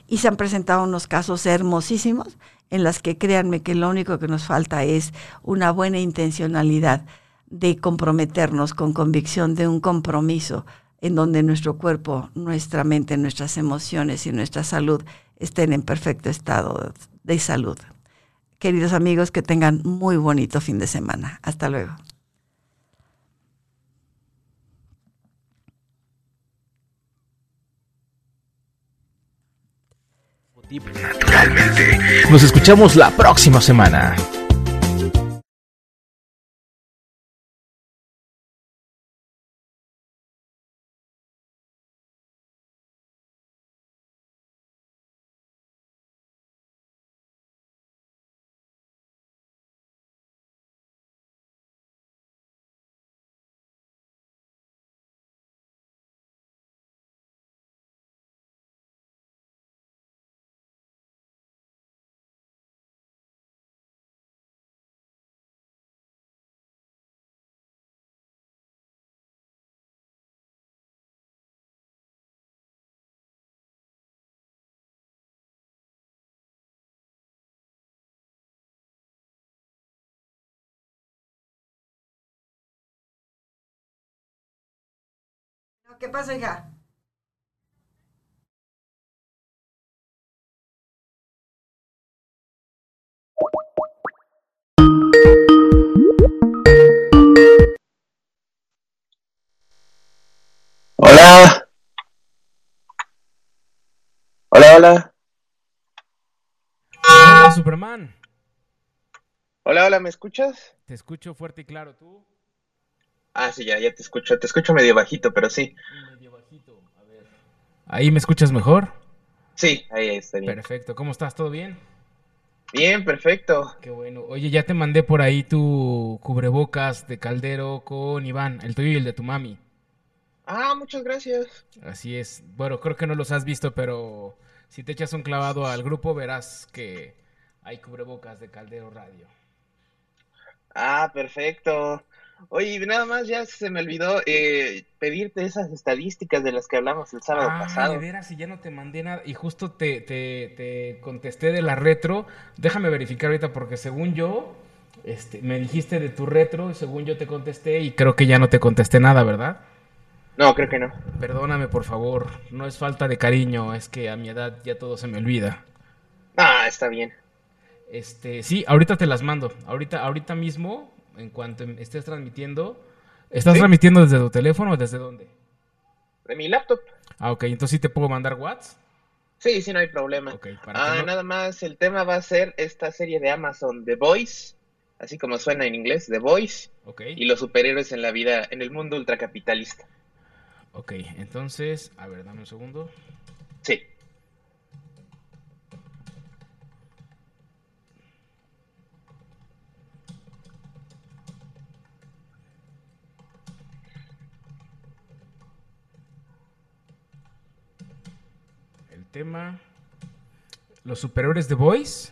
[SPEAKER 1] Y se han presentado unos casos hermosísimos en las que créanme que lo único que nos falta es una buena intencionalidad de comprometernos con convicción de un compromiso en donde nuestro cuerpo, nuestra mente, nuestras emociones y nuestra salud estén en perfecto estado de salud. Queridos amigos, que tengan muy bonito fin de semana. Hasta luego.
[SPEAKER 2] Naturalmente. Nos escuchamos la próxima semana.
[SPEAKER 1] ¿Qué pasa, hija?
[SPEAKER 3] Hola. Hola, hola.
[SPEAKER 2] Hola, Superman.
[SPEAKER 3] Hola, hola, ¿me escuchas?
[SPEAKER 2] Te escucho fuerte y claro, ¿tú?
[SPEAKER 3] Ah, sí, ya, ya te escucho. Te escucho medio bajito, pero sí.
[SPEAKER 2] Medio bajito, a ver. ¿Ahí me escuchas mejor?
[SPEAKER 3] Sí, ahí, ahí está bien.
[SPEAKER 2] Perfecto, ¿cómo estás? ¿Todo bien?
[SPEAKER 3] Bien, perfecto.
[SPEAKER 2] Qué bueno. Oye, ya te mandé por ahí tu cubrebocas de caldero con Iván, el tuyo y el de tu mami.
[SPEAKER 3] Ah, muchas gracias.
[SPEAKER 2] Así es. Bueno, creo que no los has visto, pero si te echas un clavado al grupo verás que hay cubrebocas de Caldero Radio.
[SPEAKER 3] Ah, perfecto. Oye, nada más ya se me olvidó eh, pedirte esas estadísticas de las que hablamos el sábado
[SPEAKER 2] Ah,
[SPEAKER 3] pasado.
[SPEAKER 2] de veras, y ya no te mandé nada. Y justo te, te, te contesté de la retro. Déjame verificar ahorita porque según yo, este, me dijiste de tu retro y según yo te contesté y creo que ya no te contesté nada, ¿verdad?
[SPEAKER 3] No, creo que no.
[SPEAKER 2] Perdóname, por favor. No es falta de cariño, es que a mi edad ya todo se me olvida.
[SPEAKER 3] Ah, está bien.
[SPEAKER 2] Este, sí, ahorita te las mando. Ahorita, ahorita mismo, en cuanto em- estés transmitiendo. ¿Estás
[SPEAKER 3] Sí.
[SPEAKER 2] transmitiendo desde tu teléfono o desde dónde?
[SPEAKER 3] ¿De mi laptop?
[SPEAKER 2] Ah, ok, entonces sí te puedo mandar WhatsApp.
[SPEAKER 3] Sí, sí, no hay problema.
[SPEAKER 2] Ok, para
[SPEAKER 3] Ah,
[SPEAKER 2] no-
[SPEAKER 3] nada más, el tema va a ser esta serie de Amazon, The Voice, así como suena en inglés, The Voice,
[SPEAKER 2] Ok,
[SPEAKER 3] y los superhéroes en la vida, en el mundo ultracapitalista.
[SPEAKER 2] ok, entonces, a ver, dame un segundo. Tema. Los superhéroes de Boys.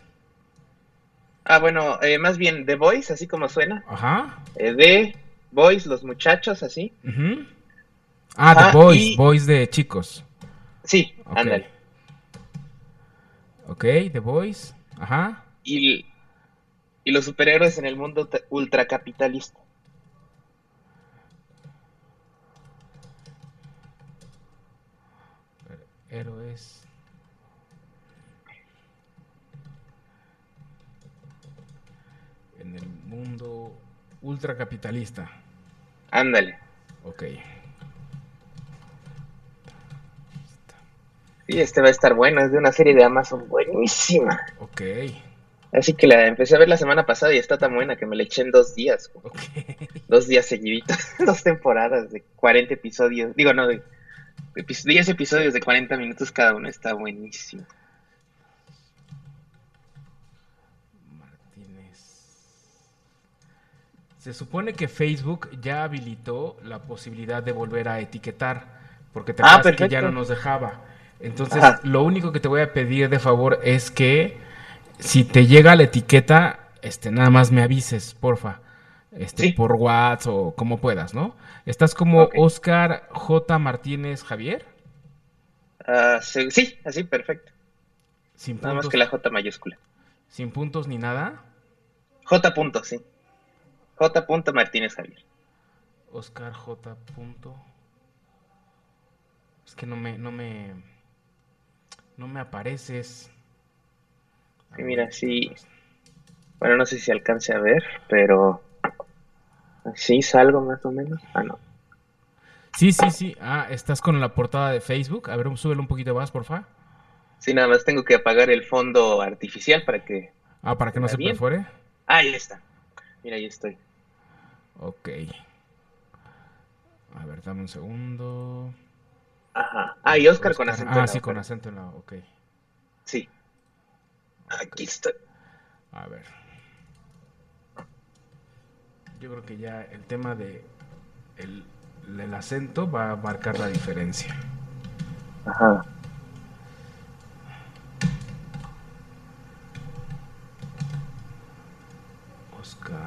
[SPEAKER 3] Ah, bueno, eh, más bien The Voice, así como suena.
[SPEAKER 2] Ajá.
[SPEAKER 3] Eh, The Boys, los muchachos, así.
[SPEAKER 2] Ah,
[SPEAKER 3] Ajá,
[SPEAKER 2] The Boys,
[SPEAKER 3] y-
[SPEAKER 2] Boys de chicos.
[SPEAKER 3] Sí,
[SPEAKER 2] Ok.
[SPEAKER 3] ándale.
[SPEAKER 2] Ok, The Boys. Ajá.
[SPEAKER 3] Y, y los superhéroes en el mundo ultra- ultracapitalista.
[SPEAKER 2] Héroes. En el mundo ultracapitalista.
[SPEAKER 3] Ándale.
[SPEAKER 2] Ok.
[SPEAKER 3] Sí, este va a estar bueno, es de una serie de Amazon buenísima.
[SPEAKER 2] Ok.
[SPEAKER 3] Así que la empecé a ver la semana pasada y está tan buena que me la eché en dos días.
[SPEAKER 2] Ok.
[SPEAKER 3] Dos días seguiditos, dos temporadas de 40 episodios. Digo, no, de, de epi- 10 episodios de 40 minutos cada uno. Está buenísimo.
[SPEAKER 2] Se supone que Facebook ya habilitó la posibilidad de volver a etiquetar, porque te
[SPEAKER 3] Ah,
[SPEAKER 2] que ya no nos dejaba. Entonces,
[SPEAKER 3] Ajá.
[SPEAKER 2] lo único que te voy a pedir de favor es que si te llega la etiqueta, este, nada más me avises, porfa. Este,
[SPEAKER 3] Sí.
[SPEAKER 2] por WhatsApp o como puedas, ¿no? Estás como. Oscar J. Martínez Javier,
[SPEAKER 3] Ah, sí, así, perfecto.
[SPEAKER 2] sin
[SPEAKER 3] Nada más que la J mayúscula.
[SPEAKER 2] sin puntos ni nada.
[SPEAKER 3] J. punto, sí. J. Martínez Javier.
[SPEAKER 2] Oscar J. Es que no me, no me, no me apareces.
[SPEAKER 3] Sí, mira, sí. Bueno, no sé si alcance a ver, pero sí salgo más o menos. Ah, no.
[SPEAKER 2] Sí, sí, sí. Ah, estás con la portada de Facebook. A ver, súbelo un poquito más, porfa.
[SPEAKER 3] Sí, nada más tengo que apagar el fondo artificial para que.
[SPEAKER 2] Ah, para que no
[SPEAKER 3] ¿Está
[SPEAKER 2] se
[SPEAKER 3] bien?
[SPEAKER 2] perfore.
[SPEAKER 3] Ah, ahí está. Mira, ahí estoy.
[SPEAKER 2] Ok. A ver, dame un segundo.
[SPEAKER 3] Ajá. Ah, y Oscar con acento. en
[SPEAKER 2] Ah,
[SPEAKER 3] la
[SPEAKER 2] sí,
[SPEAKER 3] boca.
[SPEAKER 2] con acento en la. Ok.
[SPEAKER 3] Sí. Aquí estoy.
[SPEAKER 2] A ver. Yo creo que ya el tema de el, el acento va a marcar la diferencia.
[SPEAKER 3] Ajá.
[SPEAKER 2] Oscar.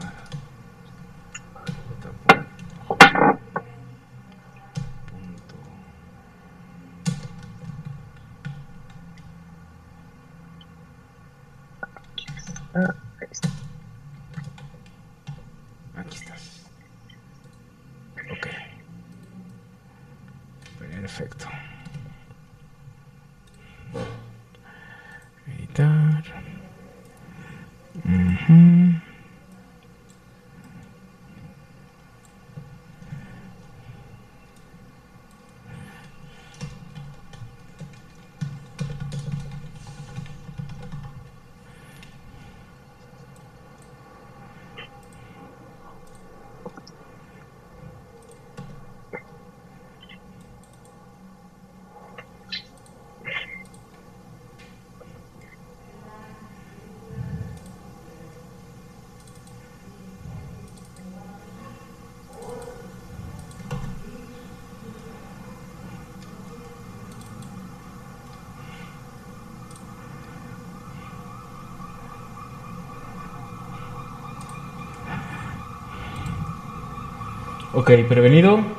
[SPEAKER 2] J. Punto. Aquí estás. Ok. Perfecto. Ok, prevenido.